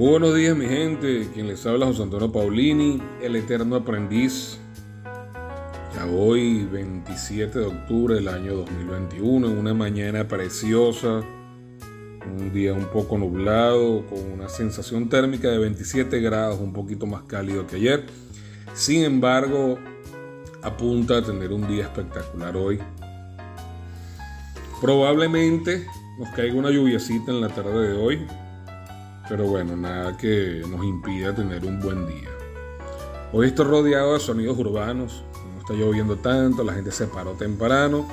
Muy buenos días mi gente, quien les habla José Antonio Paulini, el eterno aprendiz. Ya hoy, 27 de octubre del año 2021, en una mañana preciosa, un día un poco nublado, con una sensación térmica de 27 grados, un poquito más cálido que ayer. Sin embargo, apunta a tener un día espectacular hoy. Probablemente nos caiga una lluviacita en la tarde de hoy, pero bueno, nada que nos impida tener un buen día. Hoy estoy rodeado de sonidos urbanos, no está lloviendo tanto, la gente se paró temprano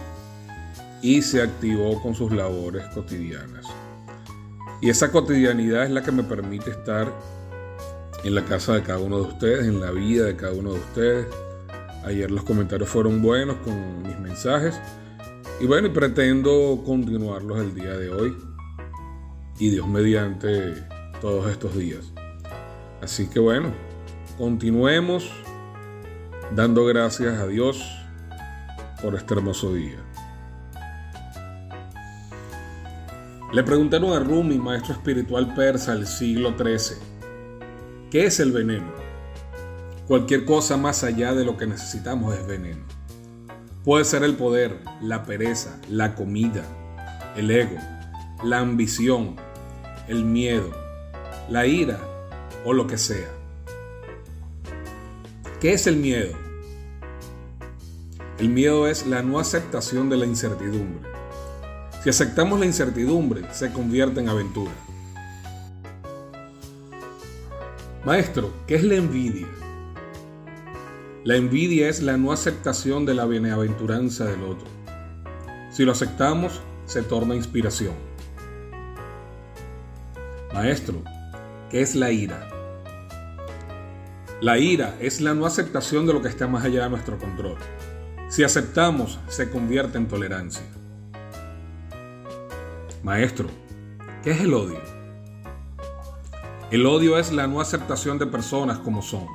y se activó con sus labores cotidianas. Y esa cotidianidad es la que me permite estar en la casa de cada uno de ustedes, en la vida de cada uno de ustedes. Ayer los comentarios fueron buenos con mis mensajes. Y bueno, pretendo continuarlos el día de hoy. Y Dios mediante todos estos días. Así que bueno, continuemos dando gracias a Dios por este hermoso día. Le preguntaron a Rumi, maestro espiritual persa del siglo XIII, ¿qué es el veneno? Cualquier cosa más allá de lo que necesitamos es veneno. Puede ser el poder, la pereza, la comida, el ego, la ambición, el miedo, la ira o lo que sea. ¿Qué es el miedo? El miedo es la no aceptación de la incertidumbre. Si aceptamos la incertidumbre, se convierte en aventura. Maestro, ¿qué es la envidia? La envidia es la no aceptación de la bienaventuranza del otro. Si lo aceptamos, se torna inspiración. Maestro, ¿qué es la ira? La ira es la no aceptación de lo que está más allá de nuestro control. Si aceptamos, se convierte en tolerancia. Maestro, ¿qué es el odio? El odio es la no aceptación de personas como son.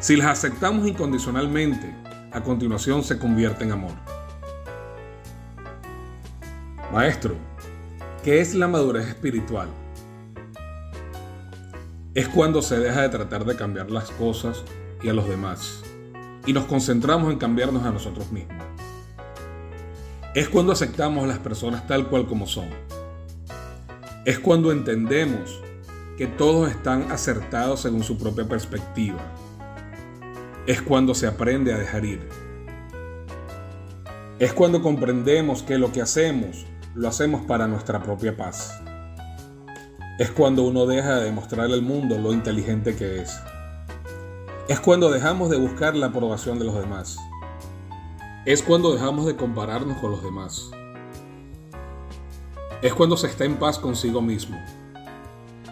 Si las aceptamos incondicionalmente, a continuación se convierte en amor. Maestro, ¿qué es la madurez espiritual? Es cuando se deja de tratar de cambiar las cosas y a los demás y nos concentramos en cambiarnos a nosotros mismos. Es cuando aceptamos a las personas tal cual como son. Es cuando entendemos que todos están acertados según su propia perspectiva. Es cuando se aprende a dejar ir. Es cuando comprendemos que lo que hacemos lo hacemos para nuestra propia paz. Es cuando uno deja de demostrarle al mundo lo inteligente que es. Es cuando dejamos de buscar la aprobación de los demás es cuando dejamos de compararnos con los demás. Es cuando se está en paz consigo mismo.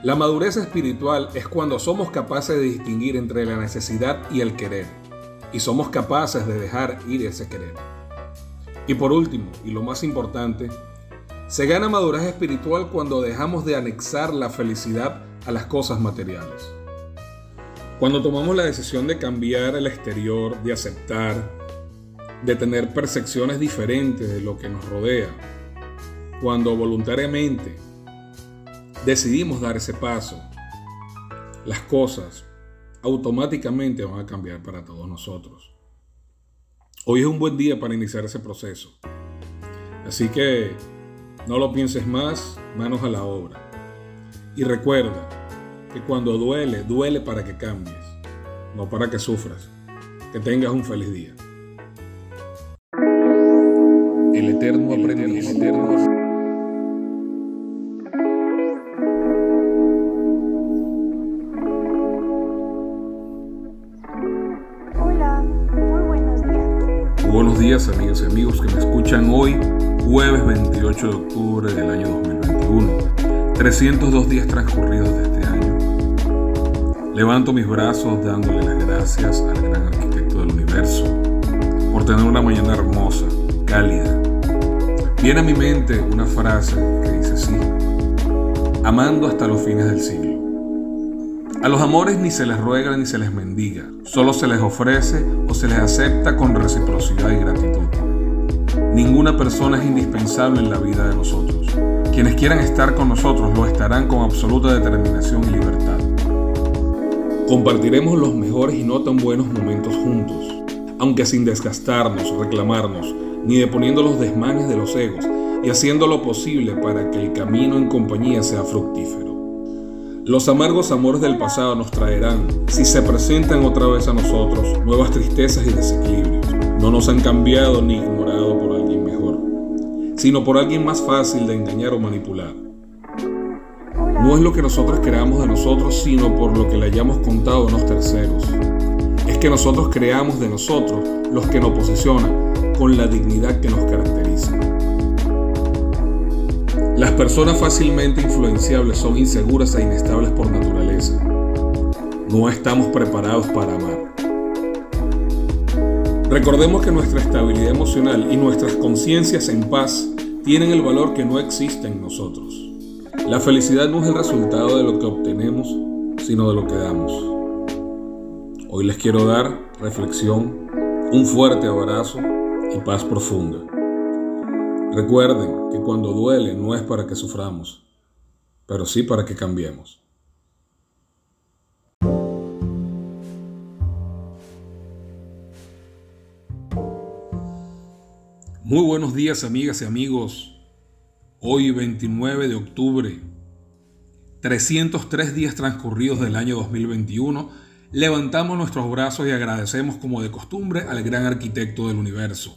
La madurez espiritual es cuando somos capaces de distinguir entre la necesidad y el querer, y somos capaces de dejar ir ese querer. Y por último, y lo más importante, se gana madurez espiritual cuando dejamos de anexar la felicidad a las cosas materiales. Cuando tomamos la decisión de cambiar el exterior, de aceptar, de tener percepciones diferentes de lo que nos rodea, cuando voluntariamente decidimos dar ese paso, las cosas automáticamente van a cambiar para todos nosotros. Hoy es un buen día para iniciar ese proceso. Así que no lo pienses más, manos a la obra. Y recuerda que cuando duele, duele para que cambies, no para que sufras. Que tengas un feliz día. El eterno aprendiz. El eterno buenos días amigos y amigos que me escuchan hoy, jueves 28 de octubre del año 2021. 302 días transcurridos de este año. Levanto mis brazos dándole las gracias al gran arquitecto del universo por tener una mañana hermosa, cálida, Viene a mi mente una frase que dice así, amando hasta los fines del siglo. A los amores ni se les ruega ni se les mendiga, solo se les ofrece o se les acepta con reciprocidad y gratitud. Ninguna persona es indispensable en la vida de nosotros. Quienes quieran estar con nosotros lo estarán con absoluta determinación y libertad. Compartiremos los mejores y no tan buenos momentos juntos, aunque sin desgastarnos, reclamarnos, ni deponiendo los desmanes de los egos, y haciendo lo posible para que el camino en compañía sea fructífero. Los amargos amores del pasado nos traerán, si se presentan otra vez a nosotros, nuevas tristezas y desequilibrios. No nos han cambiado ni ignorado por alguien mejor, sino por alguien más fácil de engañar o manipular. No es lo que nosotros creamos de nosotros, sino por lo que le hayamos contado a los terceros. Es que nosotros creamos de nosotros los que nos posicionan con la dignidad que nos caracteriza. Las personas fácilmente influenciables son inseguras e inestables por naturaleza. No estamos preparados para amar. Recordemos que nuestra estabilidad emocional y nuestras conciencias en paz tienen el valor que no existe en nosotros. La felicidad no es el resultado de lo que obtenemos, sino de lo que damos. Hoy les quiero dar reflexión, un fuerte abrazo y paz profunda. Recuerden que cuando duele no es para que suframos, pero sí para que cambiemos. Muy buenos días amigas y amigos. Hoy 29 de octubre, 303 días transcurridos del año 2021, levantamos nuestros brazos y agradecemos como de costumbre al gran arquitecto del universo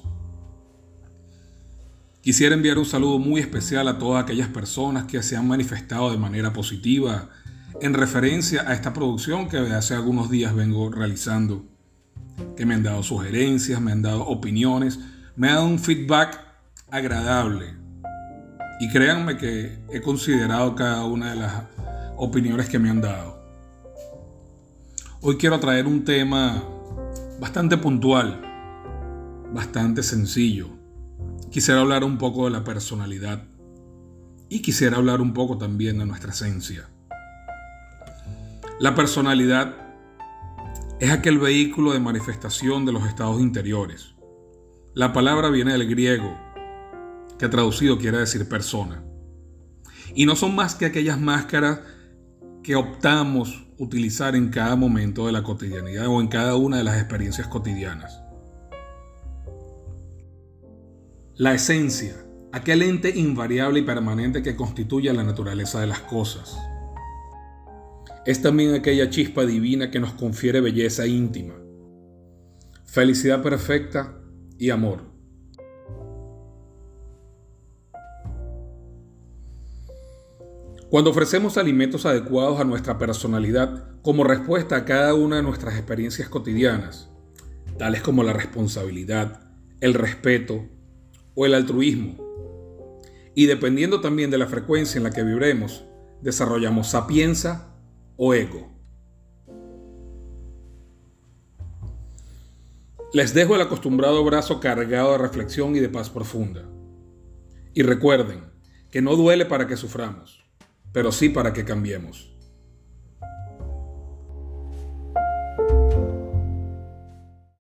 Quisiera enviar un saludo muy especial a todas aquellas personas que se han manifestado de manera positiva en referencia a esta producción que hace algunos días vengo realizando, que me han dado sugerencias, me han dado opiniones, me han dado un feedback agradable. Y créanme que he considerado cada una de las opiniones que me han dado. Hoy quiero traer un tema bastante puntual, bastante sencillo quisiera hablar un poco de la personalidad y quisiera hablar un poco también de nuestra esencia. La personalidad es aquel vehículo de manifestación de los estados interiores. La palabra viene del griego, que traducido quiere decir persona. Y no son más que aquellas máscaras que optamos utilizar en cada momento de la cotidianidad o en cada una de las experiencias cotidianas. La esencia, aquel ente invariable y permanente que constituye la naturaleza de las cosas. Es también aquella chispa divina que nos confiere belleza íntima, felicidad perfecta y amor. Cuando ofrecemos alimentos adecuados a nuestra personalidad como respuesta a cada una de nuestras experiencias cotidianas, tales como la responsabilidad, el respeto, o el altruismo. Y dependiendo también de la frecuencia en la que vibremos, desarrollamos sapienza o ego. Les dejo el acostumbrado brazo cargado de reflexión y de paz profunda. Y recuerden que no duele para que suframos, pero sí para que cambiemos.